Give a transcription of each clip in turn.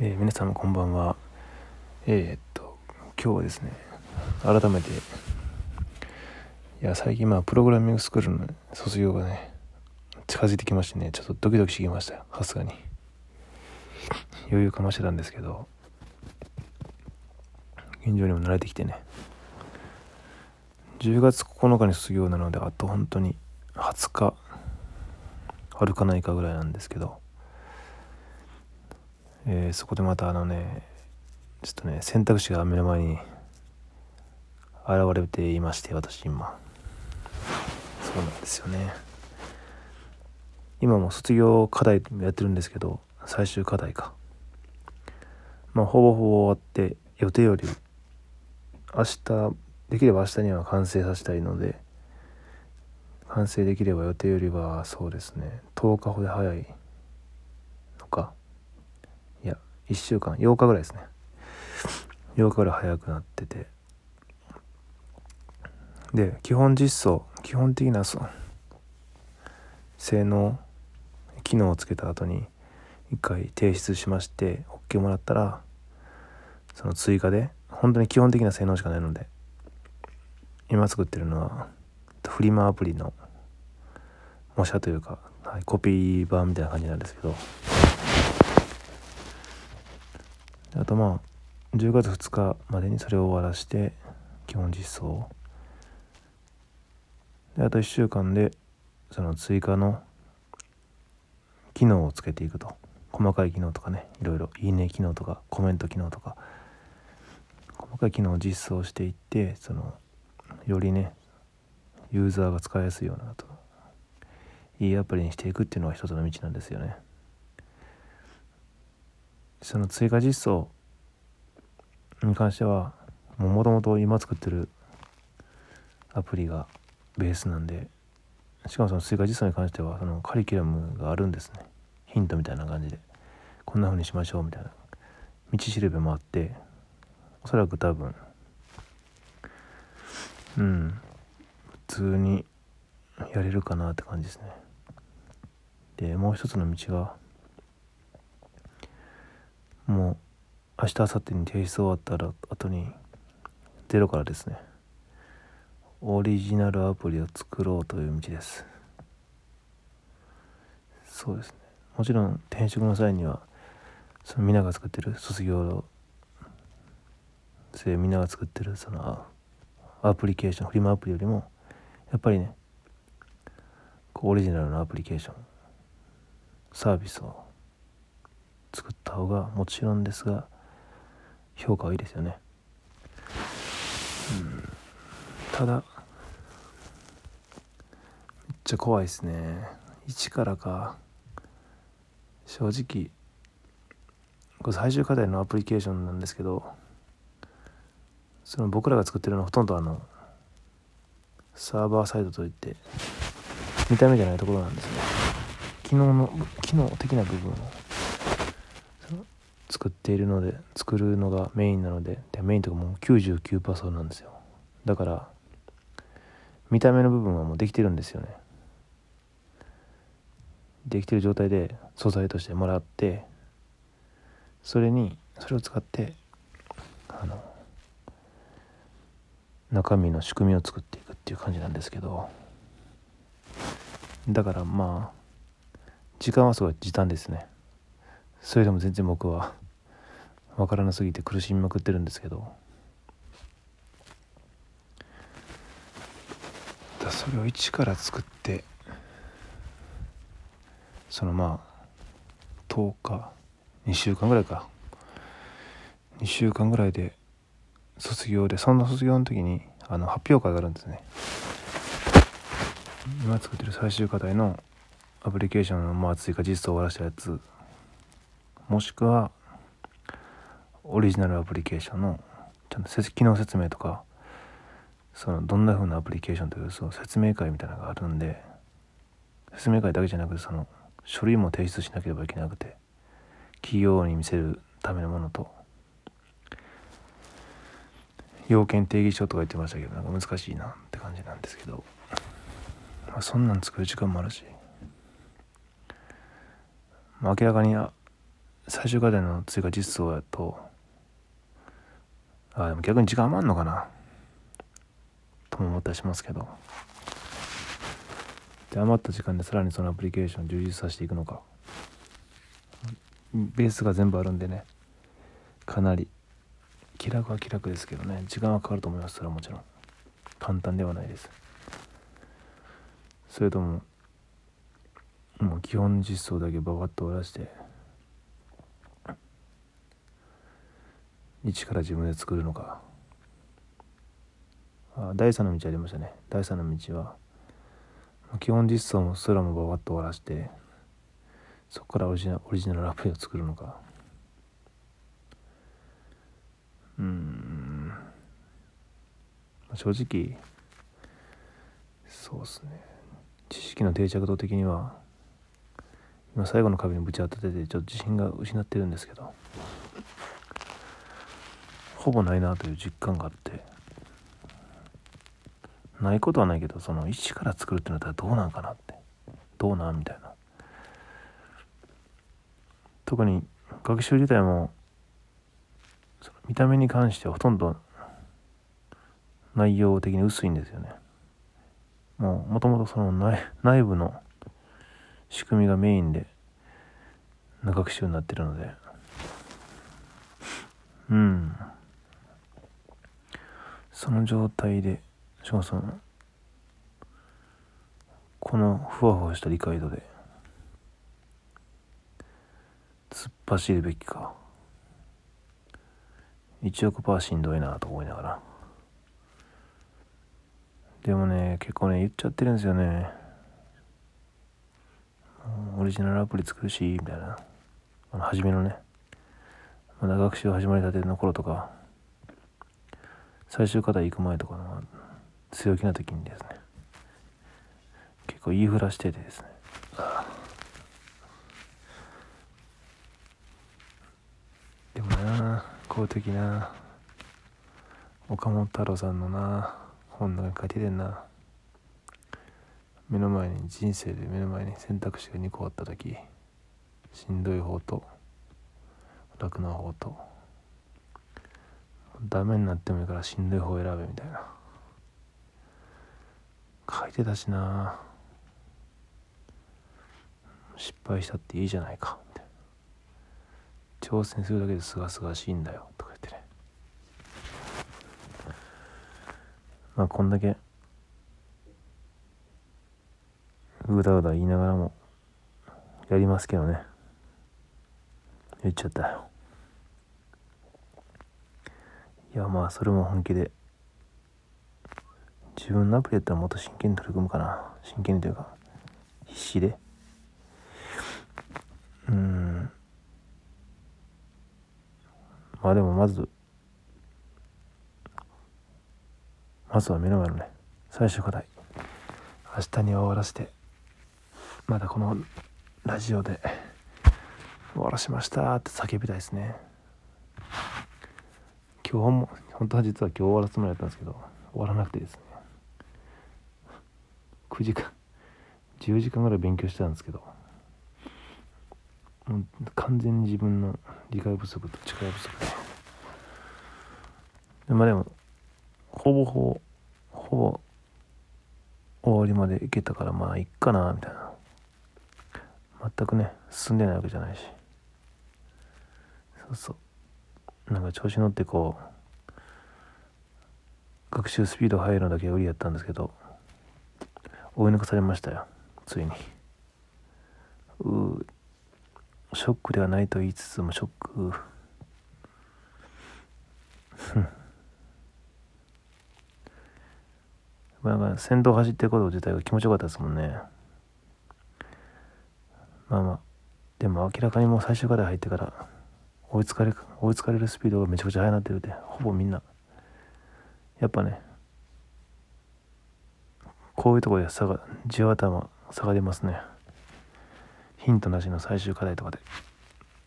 えー、皆様こんばんは。えー、っと、今日はですね、改めて、いや、最近まあ、プログラミングスクールの卒業がね、近づいてきましてね、ちょっとドキドキしてきましたよ、さすがに。余裕かましてたんですけど、現状にも慣れてきてね。10月9日に卒業なので、あと本当に20日、あるかないかぐらいなんですけど、えー、そこでまたあのねちょっとね選択肢が目の前に現れていまして私今。そうなんですよね。今も卒業課題やってるんですけど最終課題か。まあほぼほぼ終わって予定より明日できれば明日には完成させたいので完成できれば予定よりはそうですね10日ほど早いのか1週間。8日ぐらいですね。8日ぐらい早くなってて。で基本実装基本的な性能機能をつけた後に一回提出しまして OK もらったらその追加で本当に基本的な性能しかないので今作ってるのはフリマアプリの模写というか、はい、コピー版みたいな感じなんですけどあとまあ10月2日までにそれを終わらして基本実装。であと1週間でその追加の機能をつけていくと。細かい機能とかねいろいろ。いいね機能とかコメント機能とか。細かい機能を実装していってそのよりねユーザーが使いやすいようなと。いいアプリにしていくっていうのが一つの道なんですよね。その追加実装に関してはもともと今作ってるアプリがベースなんでしかもその追加実装に関してはそのカリキュラムがあるんですね。ヒントみたいな感じで。こんな風にしましょうみたいな。道しるべもあっておそらく多分うん普通にやれるかなって感じですね。でもう一つの道がもう明日明後日に提出終わったら後にゼロからですね。オリジナルアプリを作ろうという道です。そうですね。もちろん転職の際にはそのみんなが作ってる卒業生みんなが作ってるそのアプリケーションフリマアプリよりもやっぱりねオリジナルのアプリケーションサービスを作った方がもちろんですが評価はいいですよね、うん、ただめっちゃ怖いですね。一からか正直これ最終課題のアプリケーションなんですけどその僕らが作ってるのはほとんどあのサーバーサイドといって見た目じゃないところなんですね。機能の機能的な部分を。作っているので作るのがメインなのででメインとかもう99%なんですよ。だから見た目の部分はもうできてるんですよね。できてる状態で素材としてもらってそれにそれを使ってあの中身の仕組みを作っていくっていう感じなんですけど。だからまあ時間はすごい時短ですね。それでも全然僕は分からなすぎて苦しみまくってるんですけど。だそれを一から作ってそのまあ10日2週間ぐらいか。2週間ぐらいで卒業でそんな卒業の時にあの発表会があるんですね。今作ってる最終課題のアプリケーションのまあ追加実装を終わらせたやつ。もしくはオリジナルアプリケーションのちゃんと機能説明とかそのどんな風なアプリケーションというその説明会みたいなのがあるんで説明会だけじゃなくてその書類も提出しなければいけなくて企業に見せるためのものと要件定義書とか言ってましたけどなんか難しいなって感じなんですけど、まあ、そんなん作る時間もあるし、まあ、明らかにあ最終課題の追加実装やとあでも逆に時間余んのかな？とも思ったりしますけど。で余った時間でさらにそのアプリケーションを充実させていくのか。ベースが全部あるんでね。かなり気楽は気楽ですけどね。時間はかかると思いますそれはもちろん。簡単ではないです。それとももう基本実装だけババッと終わらして一から自分で作るのか。あ第三の道ありましたね。第三の道は基本実装もすらもババッと終わらしてそこからオリジナオリジナルアプリを作るのか。うん。正直そうですね。知識の定着度的には今最後の壁にぶち当たっててちょっと自信が失ってるんですけど。ほぼないなという実感があって。ないことはないけどその一から作るってなったらどうなんかなって。どうなんみたいな。特に学習自体も見た目に関してはほとんど内容的に薄いんですよね。もうもともとその内内部の仕組みがメインで学習になってるので。うん。その状態でしかもそのこのふわふわした理解度で突っ走るべきか。1億パーしんどいなと思いながら。でもね結構ね言っちゃってるんですよね。オリジナルアプリ作るしみたいな。あの初めのね。まだ学習始まりたての頃とか。最終課題行く前とかの強気な時にですね。結構言いふらしててですね。でもな公的な岡本太郎さんのな本の中に書いててんな。目の前に人生で目の前に選択肢が2個あった時しんどい方と楽な方と。ダメになってもいいからしんどい方選べみたいな。書いてたしな。失敗したっていいじゃないか。みたいな挑戦するだけですがすがしいんだよとか言ってね。まあこんだけうだうだ言いながらもやりますけどね。言っちゃったよ。いやまあそれも本気で。自分のアプリやったらもっと真剣に取り組むかな。真剣にというか必死で。うん。まあでもまずまずは目の前のね最終課題明日に終わらせてまだこのラジオで終わらしましたって叫びたいですね。今日も本当は実は今日終わらすつもりだったんですけど終わらなくてですね。9時間10時間ぐらい勉強してたんですけどもう完全に自分の理解不足と力不足で。でまあでもほぼほぼほぼ終わりまでいけたからまあいっかなみたいな。全くね進んでないわけじゃないし。そうそう。なんか調子乗ってこう学習スピード速いのだけ売りやったんですけど追い抜かされましたよついに。うショックではないと言いつつもショック。なん。か先頭走ってること自体が気持ちよかったですもんね。まあまあでも明らかにもう最終課題入ってから追いつかれ追いつかれるスピードがめちゃくちゃ速くなってるってほぼみんな。やっぱねこういうとこで差がじわたま差が出ますね。ヒントなしの最終課題とかで。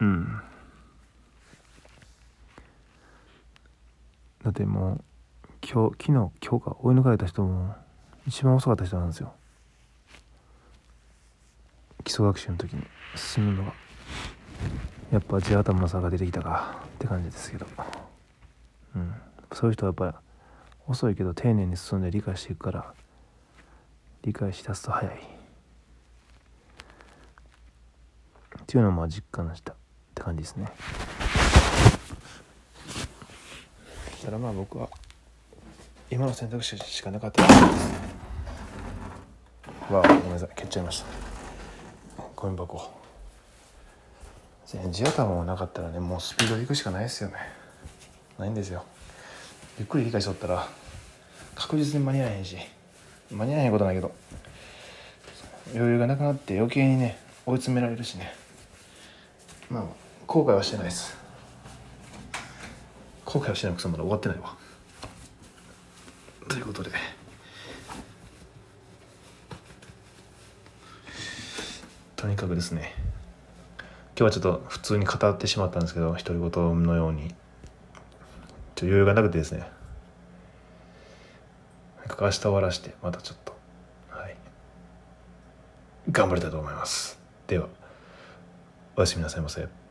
うん。だってもう今日昨日今日か追い抜かれた人も一番遅かった人なんですよ。基礎学習の時に進むのが。やっぱ地頭の差が出てきたかって感じですけど、うん、そういう人はやっぱ遅いけど丁寧に進んで理解していくから理解しだすと早い。っていうのをまあ実感した。って感じですね。しただまあ僕は今の選択肢しかなかったですわあごめんなさい。蹴っちゃいました。ゴミ箱。地頭もなかったらねもうスピードで行くしかないですよね。ないんですよ。ゆっくり理解しとったら確実に間に合えへんし間に合えへんことないけど余裕がなくなって余計にね追い詰められるしね。まあ後悔はしてないです。後悔はしてないくそまだ終わってないわ。ということで。とにかくですね今日はちょっと普通に語ってしまったんですけど独り言のように。ちょ余裕がなくてですね。明日終わらしてまたちょっとはい。頑張りたいと思います。ではおやすみなさいませ。